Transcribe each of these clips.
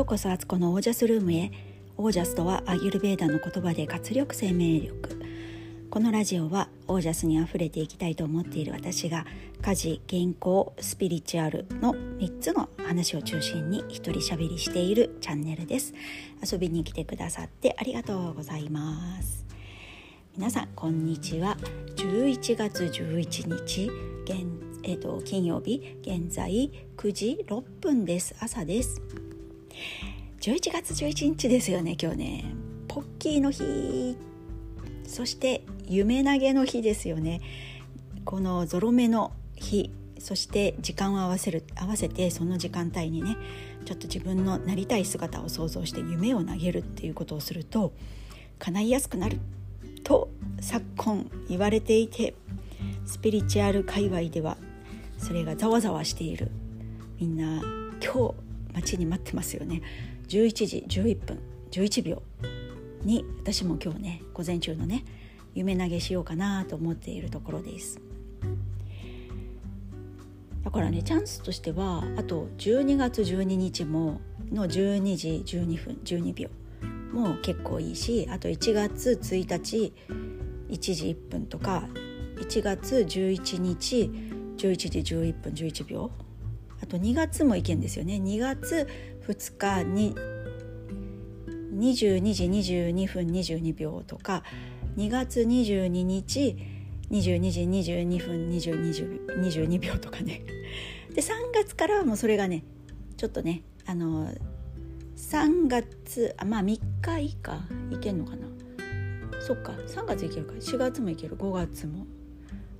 ようこそアツコのオージャスルームへ。オージャスとはアユルベーダの言葉で活力生命力。このラジオはオージャスにあふれていきたいと思っている私が家事健康スピリチュアルの3つの話を中心に一人喋りしているチャンネルです。遊びに来てくださってありがとうございます。皆さんこんにちは。11月11日現えーと、金曜日現在9時6分です。朝です。11月11日ですよね今日ね。ポッキーの日。そして夢投げの日ですよね。このゾロ目の日。そして時間を合わせる合わせてその時間帯にねちょっと自分のなりたい姿を想像して夢を投げるっていうことをすると叶いやすくなると昨今言われていてスピリチュアル界隈ではそれがざわざわしている。みんな今日待ちに待ってますよね。11時11分11秒に私も今日ね午前中のね夢投げしようかなと思っているところです。だからねチャンスとしてはあと12月12日もの12時12分12秒も結構いいしあと1月1日1時1分とか1月11日11時11分11秒あと2月もいけんですよね。2月2日に22時22分22秒とか2月22日22時22分22秒とかね。で3月からはもうそれがねちょっとねあの3月あまあ3日以下いけんのかな。そっか3月いけるか。4月もいける。5月も。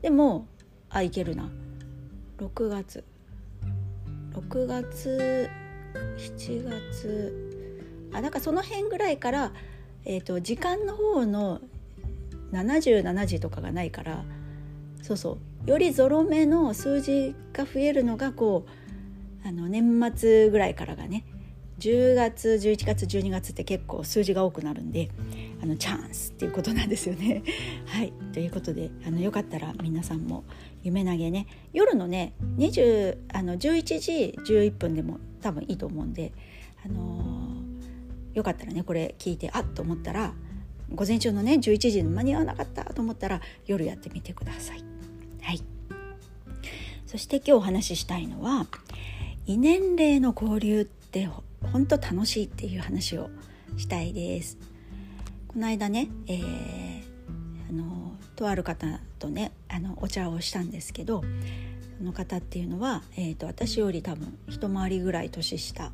でもあいけるな。6月。6月7月あだかその辺ぐらいから、えーと、時間の方の77時とかがないからそうそうよりゾロ目の数字が増えるのがこうあの年末ぐらいからがね10月11月12月って結構数字が多くなるんであのチャンスっていうことなんですよね。はいということであのよかったら皆さんも夢投げね夜のね20あの11時11分でも多分いいと思うんで、あのー、よかったらねこれ聞いてあっと思ったら午前中のね11時に間に合わなかったと思ったら夜やってみてください。はいそして今日お話ししたいのは異年齢の交流って本当楽しいっていう話をしたいです。この間ね、えー、あのとある方とねあのお茶をしたんですけどその方っていうのは、えーと、私より多分一回りぐらい年下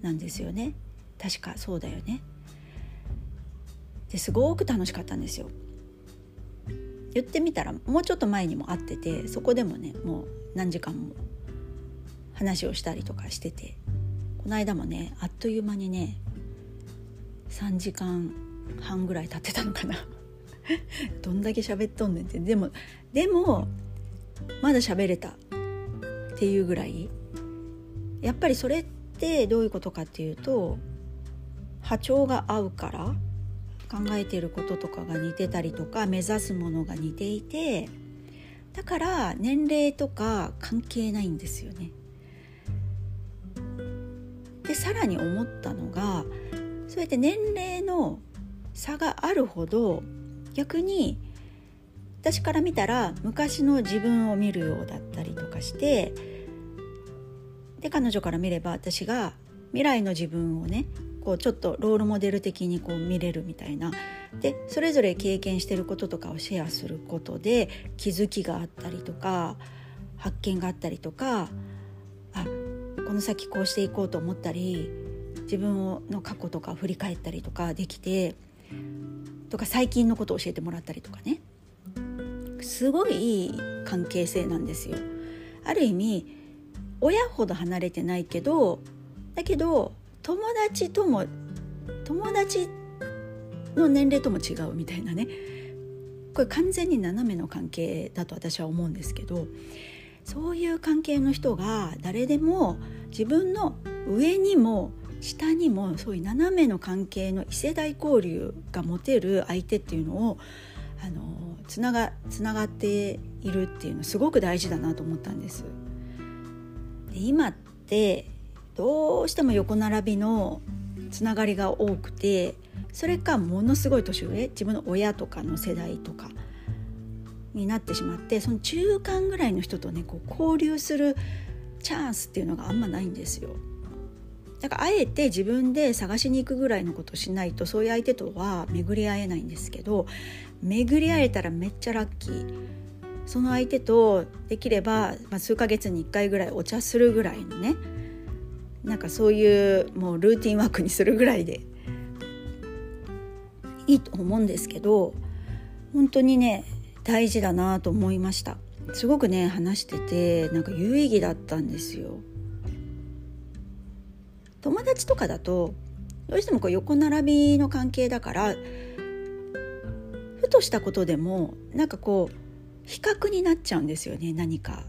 なんですよね確かそうだよね。ですごく楽しかったんですよ。言ってみたらもうちょっと前にも会っててそこでもねもう何時間も話をしたりとかしててこの間もねあっという間にね3時間半ぐらい経ってたのかな。どんだけ喋っとんねんって。でもでもまだ喋れた。っていうぐらい。やっぱりそれってどういうことかっていうと波長が合うから考えてることとかが似てたりとか目指すものが似ていてだから年齢とか関係ないんですよね。でさらに思ったのがそうやって年齢の差があるほど逆に私から見たら昔の自分を見るようだったりとかしてで彼女から見れば私が未来の自分をねこうちょっとロールモデル的にこう見れるみたいな。でそれぞれ経験してることとかをシェアすることで気づきがあったりとか発見があったりとかあこの先こうしていこうと思ったり自分の過去とか振り返ったりとかできてとか最近のことを教えてもらったりとかねすごいいい関係性なんですよ。ある意味親ほど離れてないけどだけど友達とも友達の年齢とも違うみたいなねこれ完全に斜めの関係だと私は思うんですけどそういう関係の人が誰でも自分の上にも下にもそういう斜めの関係の異世代交流が持てる相手っていうのをあのつながつながっているっていうのすごく大事だなと思ったんです。で今ってどうしても横並びのつながりが多くてそれかものすごい年上自分の親とかの世代とかになってしまってその中間ぐらいの人とねこう交流するチャンスっていうのがあんまないんですよ。だからあえて自分で探しに行くぐらいのことしないとそういう相手とは巡り合えないんですけど巡り合えたらめっちゃラッキー。その相手とできれば、まあ、数ヶ月に1回ぐらいお茶するぐらいのねなんかそういうもうルーティンワークにするぐらいでいいと思うんですけど本当にね大事だなと思いました。すごくね話しててなんか有意義だったんですよ。友達とかだとどうしてもこう横並びの関係だからふとしたことでもなんかこう比較になっちゃうんですよね何か。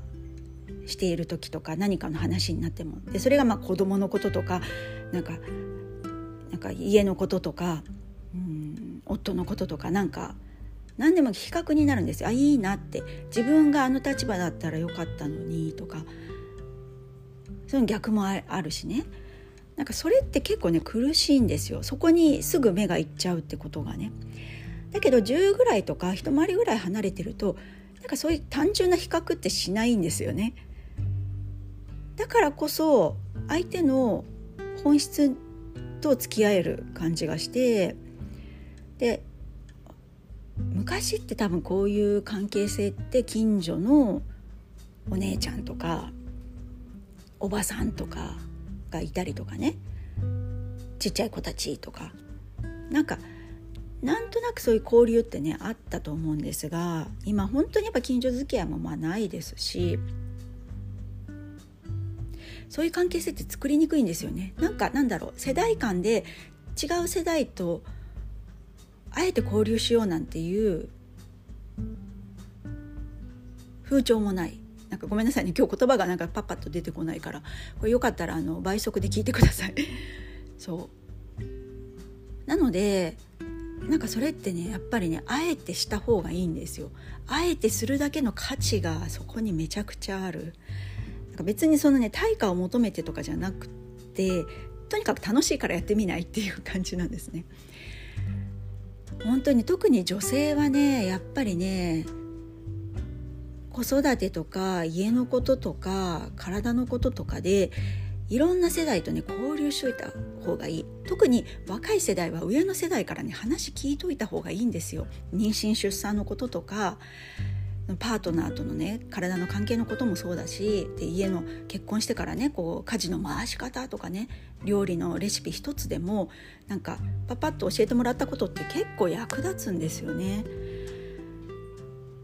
している時とか何かの話になっても。でそれがまあ子供のこととかなんかなんか家のこととかうん夫のこととかなんか何でも比較になるんですよ。あいいなって。自分があの立場だったらよかったのにとか。その逆もあるしね。なんかそれって結構ね苦しいんですよ。そこにすぐ目がいっちゃうってことがね。だけど10ぐらいとか一回りぐらい離れてるとなんかそういう単純な比較ってしないんですよね。だからこそ相手の本質と付き合える感じがしてで昔って多分こういう関係性って近所のお姉ちゃんとかおばさんとかがいたりとかね。ちっちゃい子たちとか。なんかなんとなくそういう交流ってねあったと思うんですが今本当にやっぱ近所付き合いもまあないですしそういう関係性って作りにくいんですよね。なんかなんだろう世代間で違う世代とあえて交流しようなんていう風潮もない。なんかごめんなさいね今日言葉がなんかパッパッと出てこないから。これよかったらあの倍速で聞いてください。そう。なのでなんかそれってねやっぱりねあえてした方がいいんですよ。あえてするだけの価値がそこにめちゃくちゃある。なんか別にそのね対価を求めてとかじゃなくてとにかく楽しいからやってみないっていう感じなんですね。本当に特に女性はねやっぱりね子育てとか家のこととか体のこととかでいろんな世代とね交流しといた方がいい特に若い世代は上の世代からね話聞いといた方がいいんですよ妊娠出産のこととかパートナーとのね体の関係のこともそうだしで家の結婚してからねこう家事の回し方とかね料理のレシピ一つでもなんかパパッと教えてもらったことって結構役立つんですよね。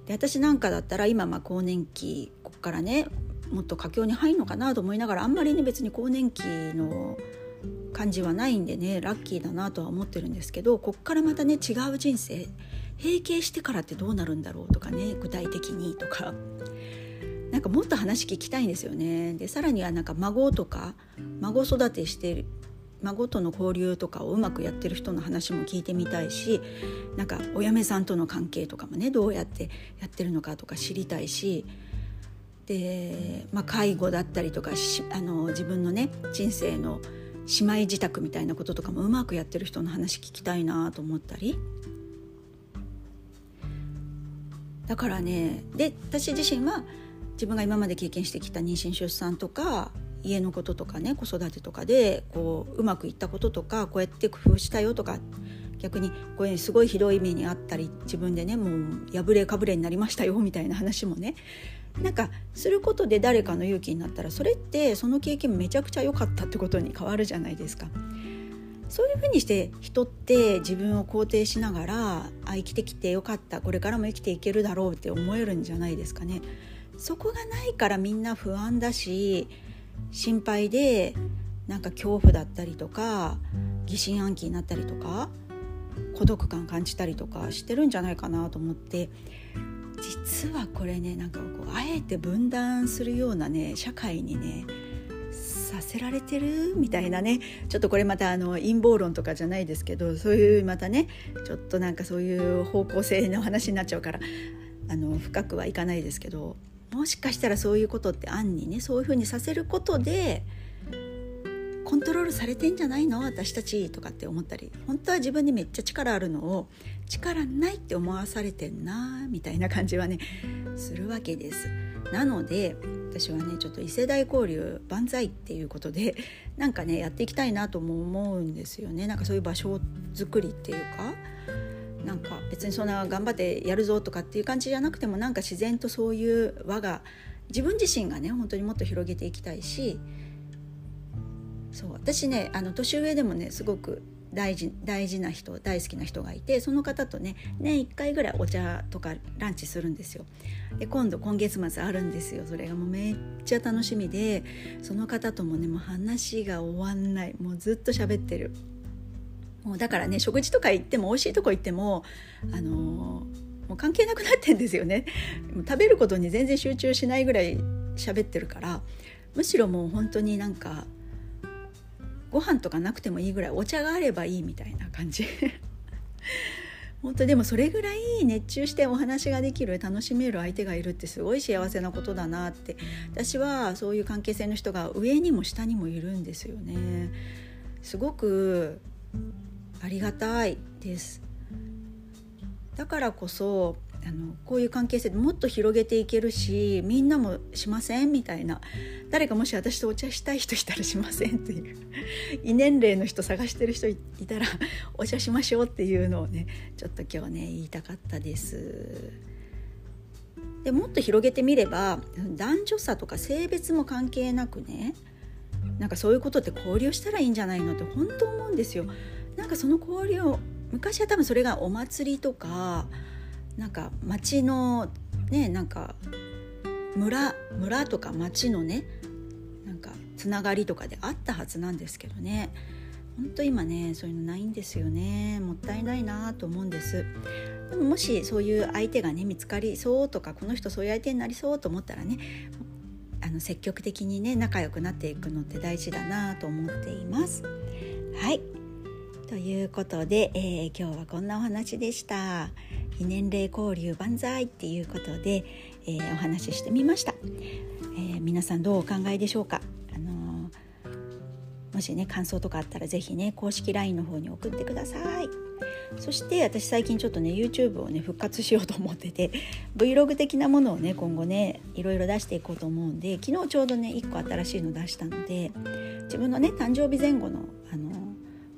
で私なんかだったら今まあ更年期ここからねもっと佳境に入るのかなと思いながらあんまりね別に更年期の感じはないんでねラッキーだなとは思ってるんですけどこっからまたね違う人生閉経してからってどうなるんだろうとかね具体的にとかなんかもっと話聞きたいんですよね。でさらにはなんか孫とか孫育てして孫との交流とかをうまくやってる人の話も聞いてみたいしなんかお嫁さんとの関係とかもねどうやってやってるのかとか知りたいしで、まあ、介護だったりとかあの自分のね人生の姉妹自宅みたいなこととかもうまくやってる人の話聞きたいなと思ったり。だからねで私自身は自分が今まで経験してきた妊娠出産とか家のこととかね子育てとかでこううまくいったこととかこうやって工夫したよとか逆にこれすごいひどい目にあったり自分でねもう破れかぶれになりましたよみたいな話もねなんかすることで誰かの勇気になったらそれってその経験めちゃくちゃ良かったってことに変わるじゃないですか。そういうふうにして人って自分を肯定しながらあ生きてきてよかったこれからも生きていけるだろうって思えるんじゃないですかね。そこがないからみんな不安だし心配でなんか恐怖だったりとか疑心暗鬼になったりとか孤独感感じたりとかしてるんじゃないかなと思って実はこれねなんかこうあえて分断するようなね社会にねさせられてるみたいなねちょっとこれまたあの陰謀論とかじゃないですけどそういうまたねちょっとなんかそういう方向性の話になっちゃうからあの深くはいかないですけどもしかしたらそういうことって暗にねそういうふうにさせることでコントロールされてんじゃないの？私たちとかって思ったり本当は自分にめっちゃ力あるのを力ないって思わされてんなみたいな感じはねするわけです。なので私はねちょっと異世代交流万歳っていうことでなんかねやっていきたいなとも思うんですよね。なんかそういう場所作りっていうかなんか別にそんな頑張ってやるぞとかっていう感じじゃなくてもなんか自然とそういう輪が自分自身がね本当にもっと広げていきたいしそう私ねあの年上でもねすごく大事大事な人大好きな人がいてその方とね年1回ぐらいお茶とかランチするんですよ。で今度今月末あるんですよそれがもうめっちゃ楽しみでその方ともねもう話が終わんないもうずっと喋ってる。もうだからね食事とか行っても美味しいとこ行ってもあの、もう関係なくなってんですよね。食べることに全然集中しないぐらい喋ってるからむしろもう本当になんかご飯とかなくてもいいぐらいお茶があればいいみたいな感じ。本当でもそれぐらい熱中してお話ができる楽しめる相手がいるってすごい幸せなことだなって。私はそういう関係性の人が上にも下にもいるんですよね。すごくありがたいですだからこそあのこういう関係性でもっと広げていけるしみんなもしませんみたいな誰かもし私とお茶したい人いたらしませんっていう異年齢の人探してる人いたらお茶しましょうっていうのをねちょっと今日ね言いたかったです。でもっと広げてみれば男女差とか性別も関係なくねなんかそういうことって交流したらいいんじゃないのって本当思うんですよ。なんかその交流を昔は多分それがお祭りとかなんか町のねなんか村村とか町のねなんかつながりとかであったはずなんですけどね。ほんと今ねそういうのないんですよね。もったいないなと思うんです。でももしそういう相手がね見つかりそうとかこの人そういう相手になりそうと思ったらねあの積極的にね仲良くなっていくのって大事だなと思っています。はい。ということで、えー、今日はこんなお話でした。非年齢交流万歳っていうことで、えー、お話ししてみました、えー、皆さんどうお考えでしょうか、あの、もしね感想とかあったら是非ね公式 LINE の方に送ってください。そして私最近ちょっとね YouTube をね復活しようと思ってて Vlog 的なものをね今後ねいろいろ出していこうと思うんで昨日ちょうどね1個新しいの出したので自分のね誕生日前後のあの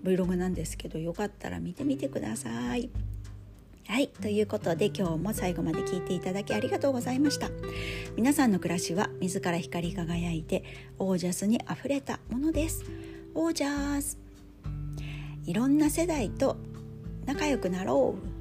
Vlog なんですけどよかったら見てみてください。はいということで今日も最後まで聞いていただきありがとうございました。皆さんの暮らしは自ら光り輝いてオージャスにあふれたものです。オージャス。いろんな世代と仲良くなろう。